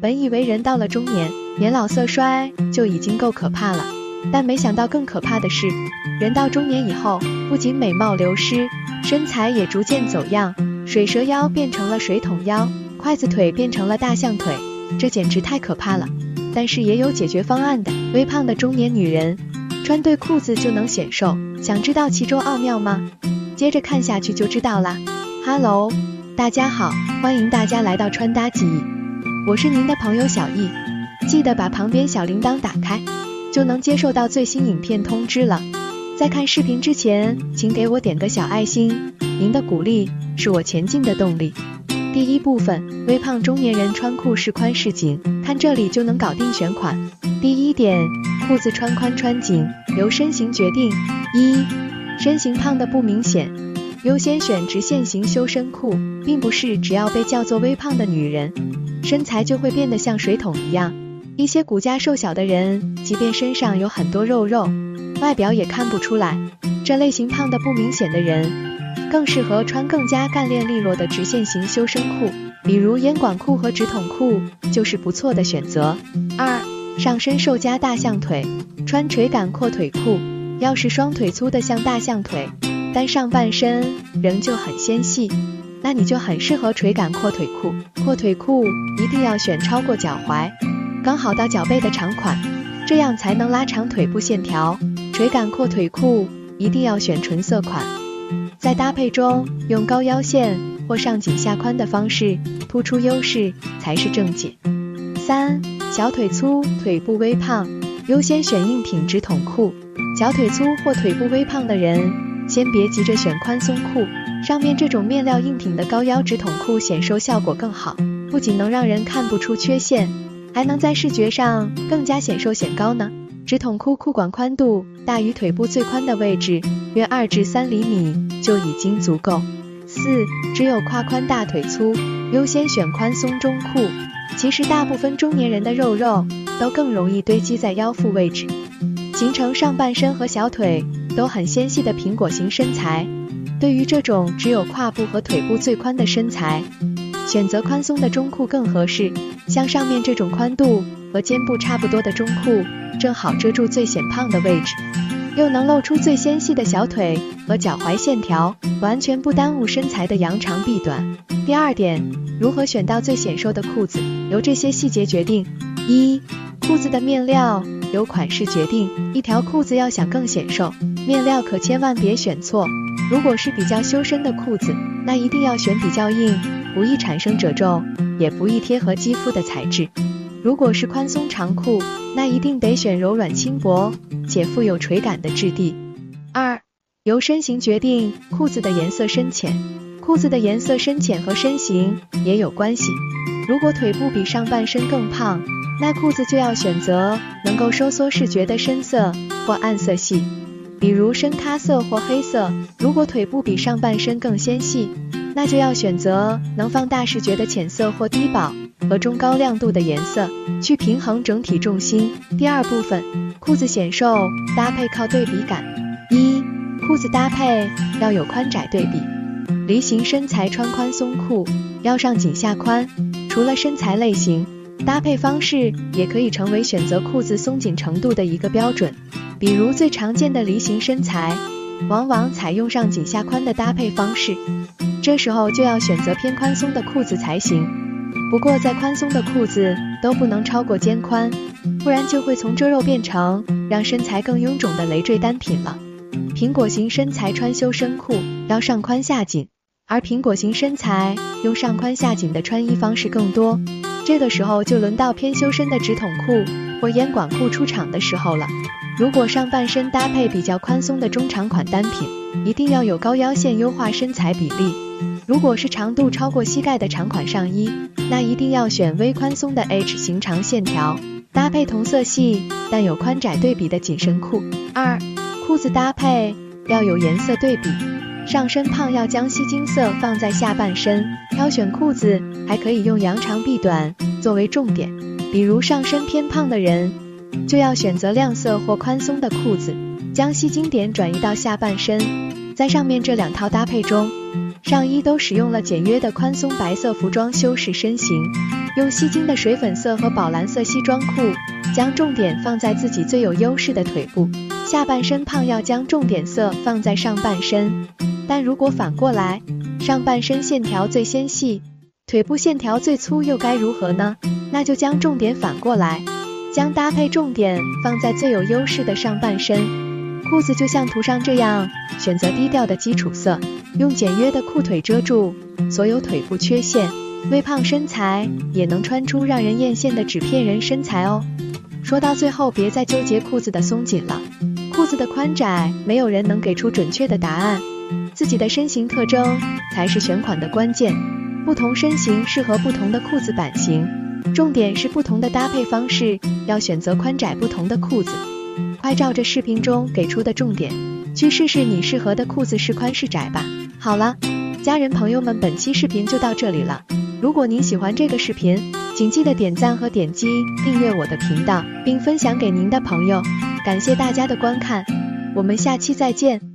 本以为人到了中年，年老色衰就已经够可怕了，但没想到更可怕的是，人到中年以后，不仅美貌流失，身材也逐渐走样，水蛇腰变成了水桶腰，筷子腿变成了大象腿，这简直太可怕了。但是也有解决方案的，微胖的中年女人穿对裤子就能显瘦，想知道其中奥妙吗？接着看下去就知道啦。Hello，大家好，欢迎大家来到穿搭记忆。我是您的朋友小易，记得把旁边小铃铛打开，就能接受到最新影片通知了。在看视频之前，请给我点个小爱心，您的鼓励是我前进的动力。第一部分，微胖中年人穿裤是宽是紧，看这里就能搞定选款。第一点，裤子穿宽穿紧由身形决定。一，身形胖的不明显，优先选直线型修身裤，并不是只要被叫做微胖的女人。身材就会变得像水桶一样。一些骨架瘦小的人，即便身上有很多肉肉，外表也看不出来。这类型胖的不明显的人，更适合穿更加干练利落的直线型修身裤，比如烟管裤和直筒裤就是不错的选择。二，上身瘦加大象腿，穿垂感阔腿裤，要是双腿粗的像大象腿，但上半身仍旧很纤细。那你就很适合垂感阔腿裤，阔腿裤一定要选超过脚踝，刚好到脚背的长款，这样才能拉长腿部线条。垂感阔腿裤一定要选纯色款，在搭配中用高腰线或上紧下宽的方式突出优势才是正解。三，小腿粗，腿部微胖，优先选硬挺直筒裤。小腿粗或腿部微胖的人，先别急着选宽松裤。上面这种面料硬挺的高腰直筒裤显瘦效果更好，不仅能让人看不出缺陷，还能在视觉上更加显瘦显高呢。直筒裤裤管宽度大于腿部最宽的位置约二至三厘米就已经足够。四，只有胯宽大腿粗，优先选宽松中裤。其实大部分中年人的肉肉都更容易堆积在腰腹位置，形成上半身和小腿都很纤细的苹果型身材。对于这种只有胯部和腿部最宽的身材，选择宽松的中裤更合适。像上面这种宽度和肩部差不多的中裤，正好遮住最显胖的位置，又能露出最纤细的小腿和脚踝线条，完全不耽误身材的扬长避短。第二点，如何选到最显瘦的裤子，由这些细节决定。一、裤子的面料由款式决定。一条裤子要想更显瘦，面料可千万别选错。如果是比较修身的裤子，那一定要选比较硬、不易产生褶皱、也不易贴合肌肤的材质。如果是宽松长裤，那一定得选柔软轻薄且富有垂感的质地。二，由身形决定裤子的颜色深浅，裤子的颜色深浅和身形也有关系。如果腿部比上半身更胖，那裤子就要选择能够收缩视觉的深色或暗色系。比如深咖色或黑色，如果腿部比上半身更纤细，那就要选择能放大视觉的浅色或低饱和中高亮度的颜色，去平衡整体重心。第二部分，裤子显瘦搭配靠对比感。一，裤子搭配要有宽窄对比，梨形身材穿宽松裤，腰上紧下宽。除了身材类型，搭配方式也可以成为选择裤子松紧程度的一个标准。比如最常见的梨形身材，往往采用上紧下宽的搭配方式，这时候就要选择偏宽松的裤子才行。不过再宽松的裤子都不能超过肩宽，不然就会从遮肉变成让身材更臃肿的累赘单品了。苹果型身材穿修身裤要上宽下紧，而苹果型身材用上宽下紧的穿衣方式更多，这个时候就轮到偏修身的直筒裤或烟管裤出场的时候了。如果上半身搭配比较宽松的中长款单品，一定要有高腰线优化身材比例。如果是长度超过膝盖的长款上衣，那一定要选微宽松的 H 型长线条，搭配同色系但有宽窄对比的紧身裤。二、裤子搭配要有颜色对比，上身胖要将吸睛色放在下半身，挑选裤子还可以用扬长避短作为重点，比如上身偏胖的人。就要选择亮色或宽松的裤子，将吸睛点转移到下半身。在上面这两套搭配中，上衣都使用了简约的宽松白色服装修饰身形，用吸睛的水粉色和宝蓝色西装裤，将重点放在自己最有优势的腿部。下半身胖要将重点色放在上半身，但如果反过来，上半身线条最纤细，腿部线条最粗，又该如何呢？那就将重点反过来，将搭配重点放在最有优势的上半身。裤子就像图上这样，选择低调的基础色。用简约的裤腿遮住所有腿部缺陷，微胖身材也能穿出让人艳羡的纸片人身材哦。说到最后，别再纠结裤子的松紧了，裤子的宽窄，没有人能给出准确的答案，自己的身形特征才是选款的关键。不同身形适合不同的裤子版型，重点是不同的搭配方式，要选择宽窄不同的裤子。快照着视频中给出的重点，去试试你适合的裤子是宽是窄吧。好了，家人朋友们，本期视频就到这里了。如果您喜欢这个视频，请记得点赞和点击订阅我的频道，并分享给您的朋友。感谢大家的观看，我们下期再见。